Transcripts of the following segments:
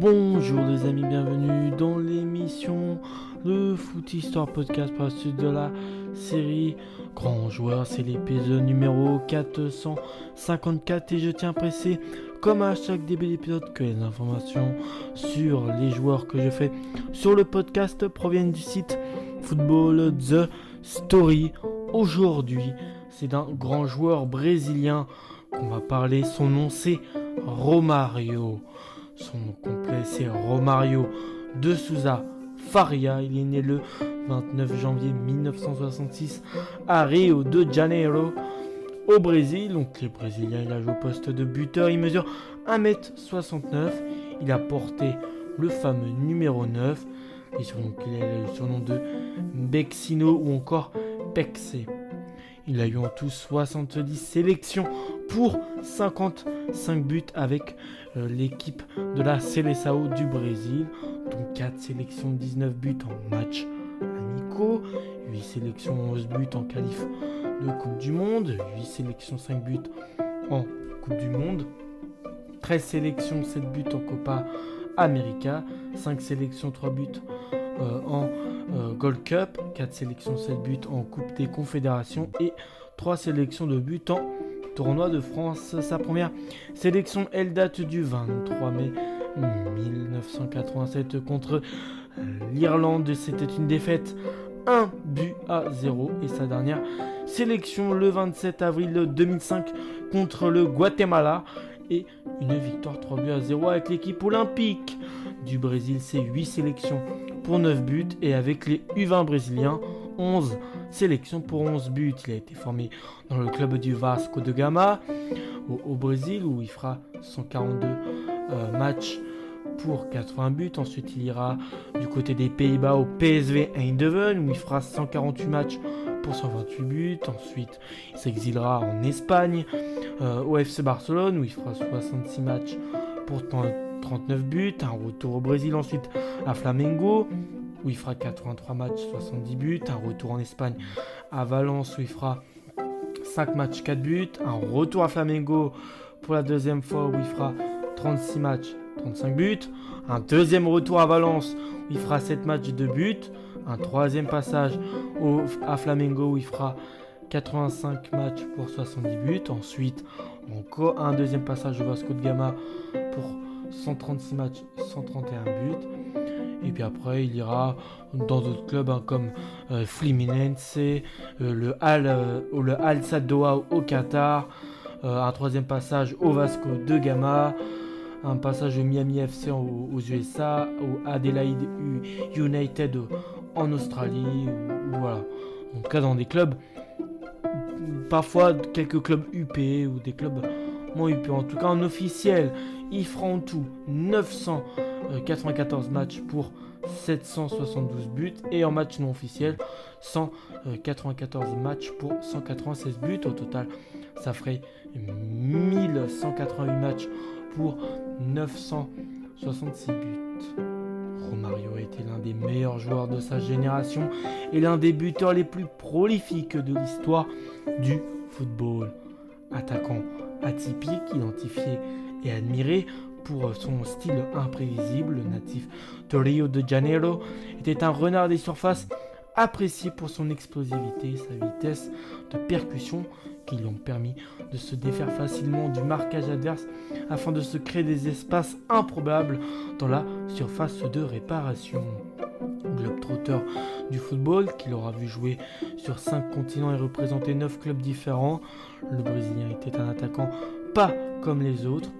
Bonjour les amis, bienvenue dans l'émission de Foot Histoire Podcast pour la de la série Grand Joueur. C'est l'épisode numéro 454 et je tiens à presser comme à chaque début d'épisode que les informations sur les joueurs que je fais sur le podcast proviennent du site Football The Story. Aujourd'hui, c'est d'un grand joueur brésilien qu'on va parler. Son nom c'est Romario. Son nom complet c'est Romario de Souza Faria. Il est né le 29 janvier 1966 à Rio de Janeiro au Brésil. Donc les Brésiliens, il a joué au poste de buteur. Il mesure 1m69. Il a porté le fameux numéro 9. Et surnom, il a le surnom de Bexino ou encore Pexe. Il a eu en tout 70 sélections pour 55 buts avec euh, l'équipe de la Seleção du Brésil. Donc 4 sélections, 19 buts en match amicaux, 8 sélections, 11 buts en qualif de Coupe du Monde, 8 sélections, 5 buts en Coupe du Monde, 13 sélections, 7 buts en Copa América, 5 sélections, 3 buts euh, en euh, Gold Cup, 4 sélections, 7 buts en Coupe des Confédérations et 3 sélections de buts en Tournoi de France. Sa première sélection, elle date du 23 mai 1987 contre l'Irlande. C'était une défaite 1 but à 0 et sa dernière sélection le 27 avril 2005 contre le Guatemala et une victoire 3 buts à 0 avec l'équipe olympique du Brésil. C'est 8 sélections pour 9 buts et avec les U20 brésiliens 11 sélections pour 11 buts. Il a été formé dans le club du Vasco de Gama au, Brésil où il fera 142 euh, matchs pour 80 buts. Ensuite, il ira du côté des Pays-Bas au PSV Eindhoven où il fera 148 matchs pour 128 buts. Ensuite, il s'exilera en Espagne euh, au FC Barcelone où il fera 66 matchs pour 39 buts. Un retour au Brésil ensuite à Flamengo où il fera 83 matchs, 70 buts. Un retour en Espagne à Valence où il fera 5 matchs, 4 buts. Un retour à Flamengo pour la deuxième fois où il fera 36 matchs, 35 buts. Un deuxième retour à Valence où il fera 7 matchs, 2 buts. Un troisième passage au, à Flamengo où il fera 85 matchs pour 70 buts. Ensuite, encore un deuxième passage au Vasco de Gama pour 136 matchs, 131 buts. Et puis après, il ira dans d'autres clubs hein, comme euh, euh, le Al, euh, le Al au Qatar, euh, un troisième passage au Vasco de Gama, un passage au Miami FC aux, USA, au Adelaide United en Australie, voilà. En tout cas, dans des clubs, parfois quelques clubs UP ou des clubs moins UP. En tout cas, en officiel, ils feront tout 900. Euh, 94 matchs pour 772 buts et en match non officiel 194 euh, matchs pour 196 buts. Au total ça ferait 1188 matchs pour 966 buts. Romario était l'un des meilleurs joueurs de sa génération et l'un des buteurs les plus prolifiques de l'histoire du football. Attaquant atypique identifié et admiré pour son style imprévisible, natif de Rio de Janeiro, était un renard des surfaces apprécié pour son explosivité et sa vitesse de percussion qui lui ont permis de se défaire facilement du marquage adverse afin de se créer des espaces improbables dans la surface de réparation. Globetrotter du football, qu'il aura vu jouer sur 5 continents et représenter 9 clubs différents, le Brésilien était un attaquant pas comme les autres,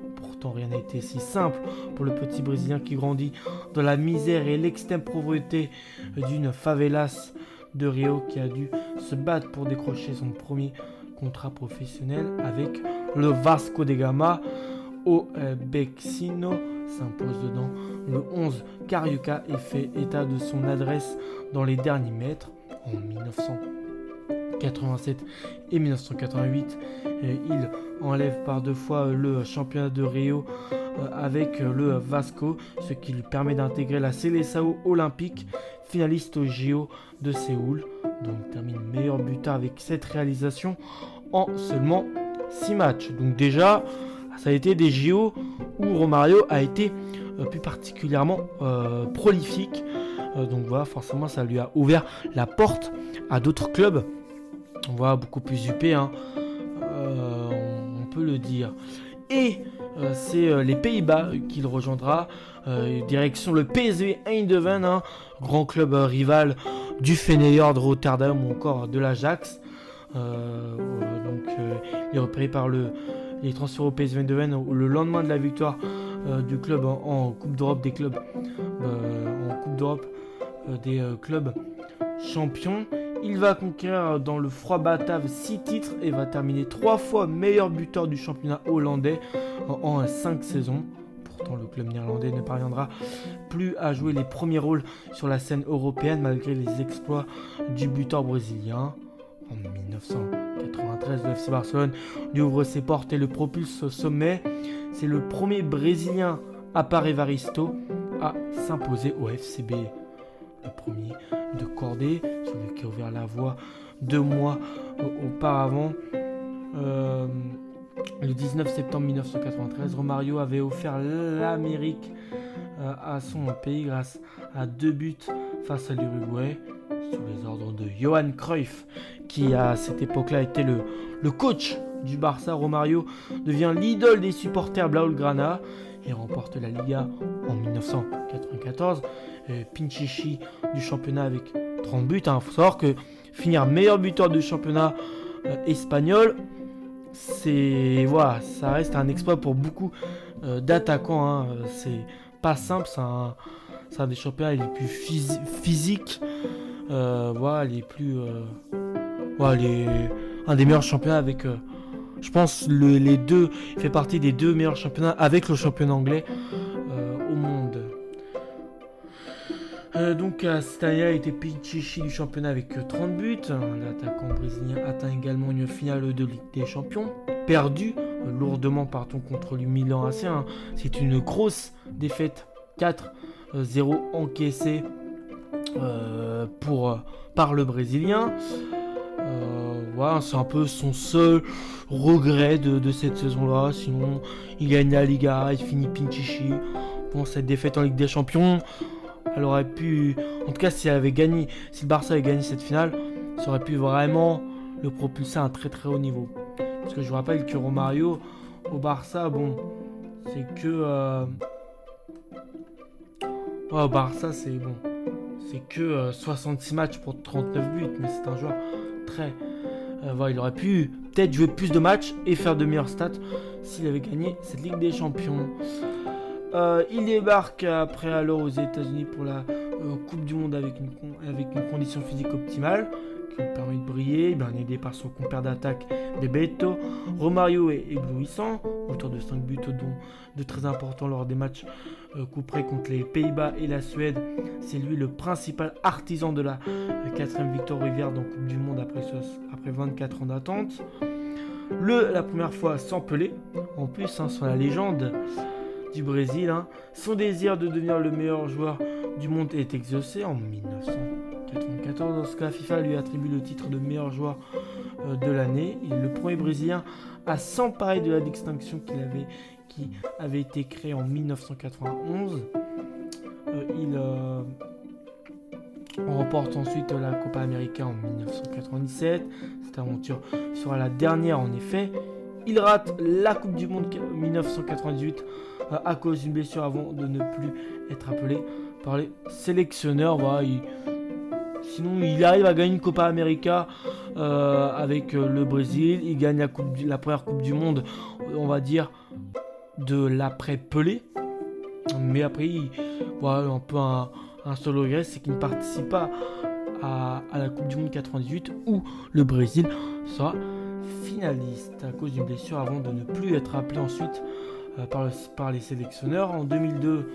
rien n'a été si simple pour le petit Brésilien qui grandit dans la misère et l'extrême pauvreté d'une favelas de Rio qui a dû se battre pour décrocher son premier contrat professionnel avec le Vasco de Gama. Au euh, Bexino s'impose dedans le 11 Cariuca et fait état de son adresse dans les derniers mètres en 1987 et 1988 il enlève par deux fois le championnat de Rio euh, avec le Vasco, ce qui lui permet d'intégrer la Seleção olympique, finaliste au JO de Séoul. Donc il termine meilleur buteur avec cette réalisation en seulement 6 matchs. Donc déjà, ça a été des JO où Romario a été plus particulièrement prolifique. donc voilà, forcément, ça lui a ouvert la porte à d'autres clubs. On voit beaucoup plus UP, hein. on, peut le dire. Et c'est les Pays-Bas qu'il rejoindra. direction le PSV Eindhoven, hein. grand club rival du Feyenoord de Rotterdam ou encore de l'Ajax. Euh, donc euh, il est repéré par le, les transferts au PSV Eindhoven le lendemain de la victoire euh, du club en, Coupe d'Europe des clubs en Coupe d'Europe des clubs champions. Il va conquérir dans le froid Batav 6 titres et va terminer 3 fois meilleur buteur du championnat hollandais en 5 saisons le club néerlandais ne parviendra plus à jouer les premiers rôles sur la scène européenne malgré les exploits du buteur brésilien. En 1993, le FC Barcelone lui ouvre ses portes et le propulse au sommet. C'est le premier Brésilien à part Evaristo à s'imposer au FCB. Le premier de Cordée, celui qui a ouvert la voie deux mois auparavant. Euh, le 19 septembre 1993, Romario avait offert l'Amérique euh, à son pays grâce à deux buts face à l'Uruguay sous les ordres de Johan Cruyff, qui à cette époque-là était le, coach du Barça. Romario devient l'idole des supporters Blaugrana et remporte la Liga en 1994. Euh, Pinchichi du championnat avec 30 buts. Il savoir que finir meilleur buteur du championnat euh, espagnol, c'est voilà, ça reste un exploit pour beaucoup euh, d'attaquants. Hein. C'est pas simple, c'est un, des championnats les plus physiques, voilà, les plus, voilà, les, un des meilleurs championnats avec, je pense les deux, il fait partie des deux meilleurs championnats avec le championnat anglais donc cette année a été Pichichi du championnat avec 30 buts. L'attaquant brésilien atteint également une finale de Ligue des Champions perdu euh, lourdement partons contre le Milan AC. Hein. C'est une grosse défaite 4-0 euh, encaissée euh, pour, par le Brésilien. voilà, c'est un peu son seul regret de, cette saison-là. Sinon, il gagne la Liga, il finit Pinchichi. Bon, cette défaite en Ligue des Champions, elle aurait pu. En tout cas, si elle avait gagné, si le Barça avait gagné cette finale, ça aurait pu vraiment le propulser à un très très haut niveau. Parce que je vous rappelle que Romario au Barça, bon, c'est que. Euh... au Barça, c'est bon. C'est que 66 euh, matchs pour 39 buts, mais c'est un joueur très. Euh, voilà, il aurait pu peut-être jouer plus de matchs et faire de meilleures stats s'il avait gagné cette Ligue des Champions. Euh, il débarque après alors aux États-Unis pour la Coupe du Monde avec une, condition physique optimale qui lui permet de briller, bien aidé par son compère d'attaque de Beto. Romario est éblouissant, autour de 5 buts dont de très importants lors des matchs euh, contre les Pays-Bas et la Suède. C'est lui le principal artisan de la euh, quatrième victoire rivière dans Coupe du Monde après, après 24 ans d'attente. Le, la première fois sans Pelé, en plus, hein, sur la légende du Brésil. Hein. Son désir de devenir le meilleur joueur du monde est exaucé en 1900. 94, lorsque la FIFA lui attribue le titre de meilleur joueur euh, de l'année. Il est le premier Brésilien à s'emparer de la distinction qu'il avait, qui avait été créée en 1991. Euh, il euh, remporte ensuite la Copa América en 1997. Cette aventure sera la dernière en effet. Il rate la Coupe du Monde 1998 à cause d'une blessure avant de ne plus être appelé par les sélectionneurs. Sinon, il arrive à gagner une Copa América euh, avec euh, le Brésil. Il gagne la, première Coupe du Monde, on va dire, de l'après-Pelé. Mais après, voilà, un peu un, seul regret, c'est qu'il ne participe pas à, la Coupe du Monde 98 où le Brésil sera finaliste à cause d'une blessure avant de ne plus être appelé ensuite par, par les sélectionneurs. En 2002,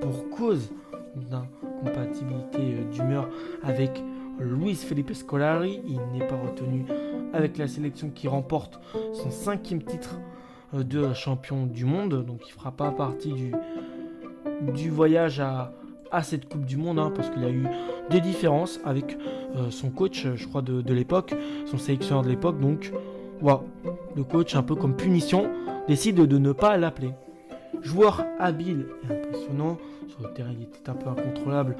pour cause d'incompatibilité euh, d'humeur avec Luis Felipe Scolari. Il n'est pas retenu avec la sélection qui remporte son cinquième titre euh, de champion du monde. Donc il fera pas partie du, voyage à, cette Coupe du Monde, hein, parce qu'il a eu des différences avec euh, son coach, je crois, de, de l'époque, son sélectionneur de l'époque. Donc, voilà, le coach, un peu comme punition, décide de ne pas l'appeler. Joueur habile et impressionnant. Sur le terrain, il était un peu incontrôlable.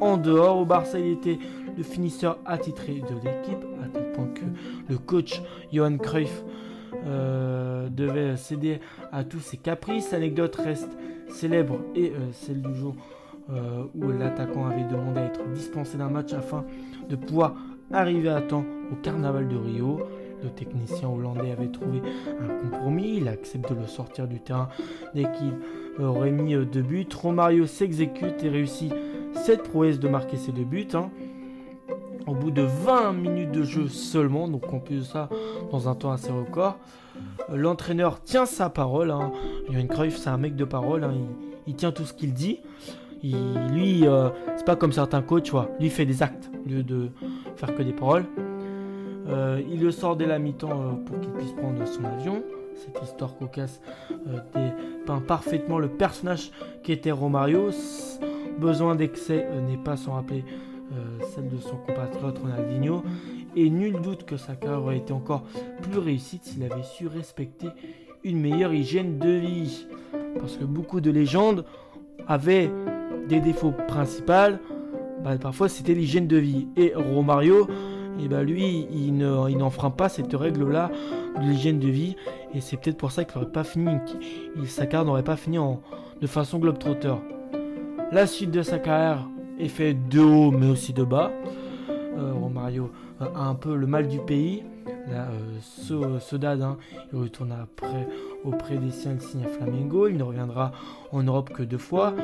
En dehors, au Barça, il était le finisseur attitré de l'équipe, à tel point que le coach Johan Cruyff euh, devait céder à tous ses caprices. L'anecdote reste célèbre et euh, celle du jour euh, où l'attaquant avait demandé à être dispensé d'un match afin de pouvoir arriver à temps au carnaval de Rio. Le technicien hollandais avait trouvé un compromis, il accepte de le sortir du terrain dès qu'il aurait mis deux buts. Romario s'exécute et réussit cette prouesse de marquer ses deux buts. Hein. Au bout de 20 minutes de jeu seulement, donc on peut ça dans un temps assez record. L'entraîneur tient sa parole. Hein. Johan Cruyff, c'est un mec de parole. Hein. Il, tient tout ce qu'il dit. lui, euh, c'est pas comme certains coachs. Lui, il fait des actes au lieu de faire que des paroles. Euh, il le sort dès la mi-temps euh, pour qu'il puisse prendre son avion. Cette histoire cocasse dépeint parfaitement le personnage qui était Romario. Besoin d'excès n'est pas sans rappeler celle de son compatriote Ronaldinho et nul doute que sa carrière aurait été encore plus réussite s'il avait su respecter une meilleure hygiène de vie. Parce que beaucoup de légendes avaient des défauts principaux, bah, parfois c'était l'hygiène de vie. Et Romario, et eh bah lui, il, n'enfreint pas cette règle-là de l'hygiène de vie. Et c'est peut-être pour ça qu'il n'aurait pas fini, sa carrière n'aurait pas fini en, de façon globe-trotter. La suite de sa carrière est faite de haut mais aussi de bas. Euh, Romario euh, un peu le mal du pays. Là, euh, hein, il retourne après auprès des siens, il Flamengo. Il ne reviendra en Europe que deux fois.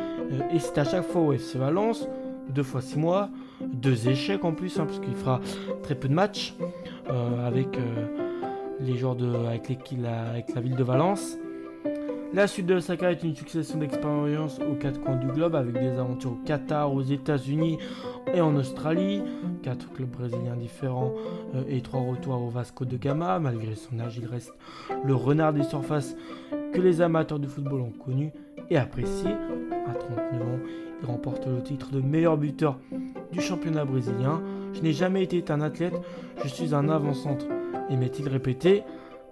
Et c'est à chaque fois au FC Valence, deux fois six mois, deux échecs en plus, hein, parce qu'il fera très peu de matchs avec les joueurs de, avec, la ville de Valence. La suite de sa carrière est une succession d'expériences aux quatre coins du globe avec des aventures au Qatar, aux États-Unis et en Australie. Quatre clubs brésiliens différents euh, et trois retours au Vasco de Gama. Malgré son âge, il reste le renard des surfaces que les amateurs de football ont connu et apprécié. À 39 ans, il remporte le titre de meilleur buteur du championnat brésilien. Je n'ai jamais été un athlète, je suis un avant-centre. Aimait-il répéter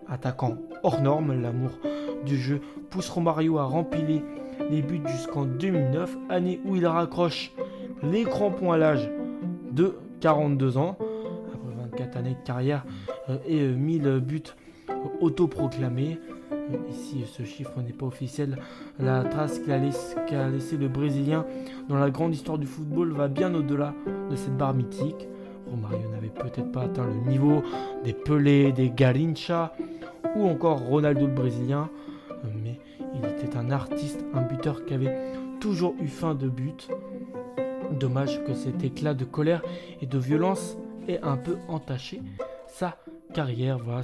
Attaquant hors norme, l'amour du jeu pousse Romario à remplir les buts jusqu'en 2009, année où il raccroche les crampons à l'âge de 42 ans, après 24 années de carrière euh, et 1000 euh, buts autoproclamés. Ici, ce chiffre n'est pas officiel. La trace qu'a laissé, le Brésilien dans la grande histoire du football va bien au-delà de cette barre mythique. Romario n'avait peut-être pas atteint le niveau des Pelé, des Garincha ou encore Ronaldo le Brésilien, mais il était un artiste, un buteur qui avait toujours eu faim de but. Dommage que cet éclat de colère et de violence ait un peu entaché sa carrière. Voilà,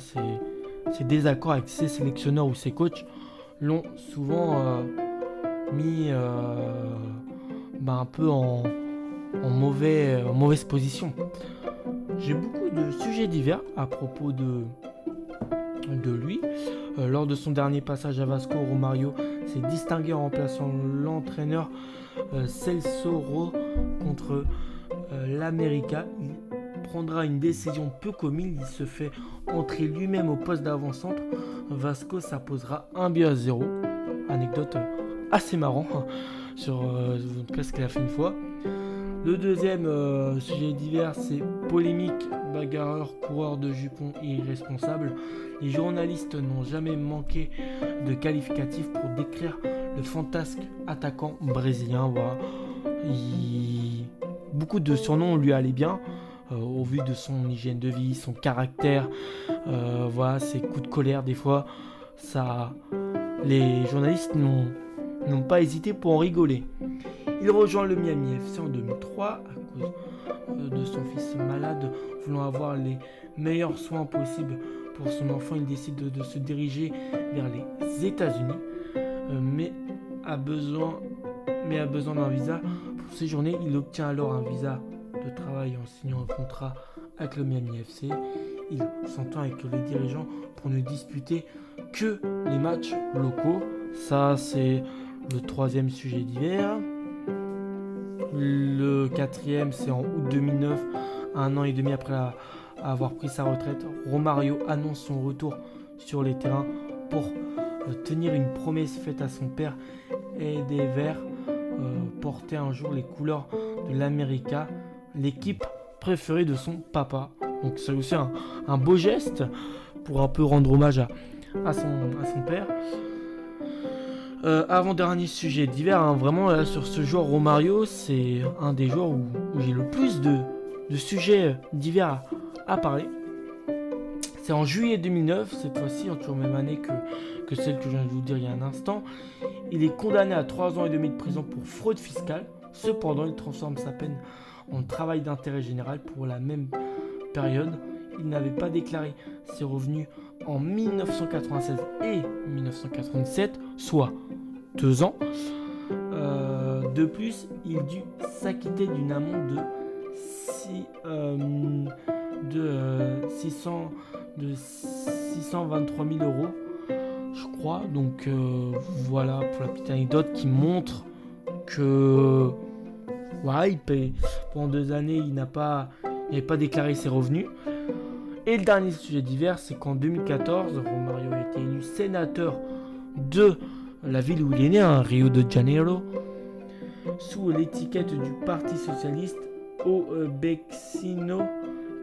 ses, désaccords avec ses sélectionneurs ou ses coachs l'ont souvent euh, mis euh, bah, un peu en, mauvais, en mauvaise position. J'ai beaucoup de sujets divers à propos de, lui. Euh, lors de son dernier passage à Vasco, Romario s'est distingué en remplaçant l'entraîneur euh, Celsoro contre l'América. Prendra une décision peu commune. Il se fait entrer lui-même au poste d'avant-centre. Vasco s'apposera 1 but à 0. Anecdote assez marrant hein, sur ce qu'il a fait une fois. Le deuxième sujet divers, c'est polémique, bagarreur, coureur de jupons irresponsable. Les journalistes n'ont jamais manqué de qualificatifs pour décrire le fantasque attaquant brésilien. Beaucoup de surnoms lui allaient bien. Euh, au vu de son hygiène de vie, son caractère, euh, voilà, ses coups de colère des fois, ça, les journalistes n'ont pas hésité pour en rigoler. Il rejoint le Miami FC en 2003 à cause euh, de son fils malade, voulant avoir les meilleurs soins possibles pour son enfant, il décide de, se diriger vers les États-Unis, mais a besoin, mais a besoin d'un visa pour séjourner. Il obtient alors un visa de travail en signant un contrat avec le Miami FC. Il s'entend avec les dirigeants pour ne disputer que les matchs locaux. Ça, c'est le troisième sujet d'hiver. Le quatrième, c'est en août 2009, un an et demi après avoir pris sa retraite, Romario annonce son retour sur les terrains pour tenir une promesse faite à son père et des Verts porter un jour les couleurs de l'América, l'équipe préférée de son papa. Donc c'est aussi un, beau geste pour un peu rendre hommage à, son, à son père. Euh, avant-dernier sujet d'hiver, hein, vraiment sur ce joueur Romario, c'est un des joueurs où, j'ai le plus de, sujets d'hiver à, parler. C'est en juillet 2009, cette fois-ci, en toujours même année que, que celle que je viens de vous dire il y a un instant. Il est condamné à 3 ans et demi de prison pour fraude fiscale. Cependant, il transforme sa peine travail d'intérêt général pour la même période. Il n'avait pas déclaré ses revenus en 1996 et 1987, soit deux ans. Euh, de plus, il dut s'acquitter d'une amende de, de, 600, euh, de 623 000 euros, je crois. Donc euh, voilà pour la petite anecdote qui montre que il paye. Pendant deux années, il n'a pas, pas déclaré ses revenus. Et le dernier sujet divers, c'est qu'en 2014, Romario a été élu sénateur de la ville où il est né, hein, Rio de Janeiro, sous l'étiquette du Parti Socialiste au Bexino,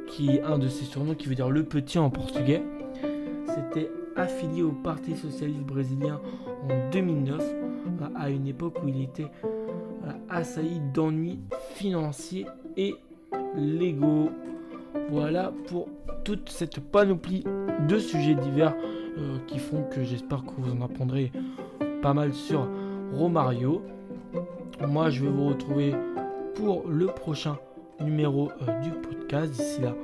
qui est un de ses surnoms qui veut dire le petit en portugais. C'était affilié au Parti Socialiste Brésilien en 2009, à une époque où il était assailli d'ennuis financiers et légaux. Voilà pour toute cette panoplie de sujets divers euh, qui font que j'espère que vous en apprendrez pas mal sur Romario. Moi, je vais vous retrouver pour le prochain numéro euh, du podcast. D'ici là,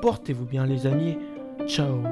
portez-vous bien les amis. Ciao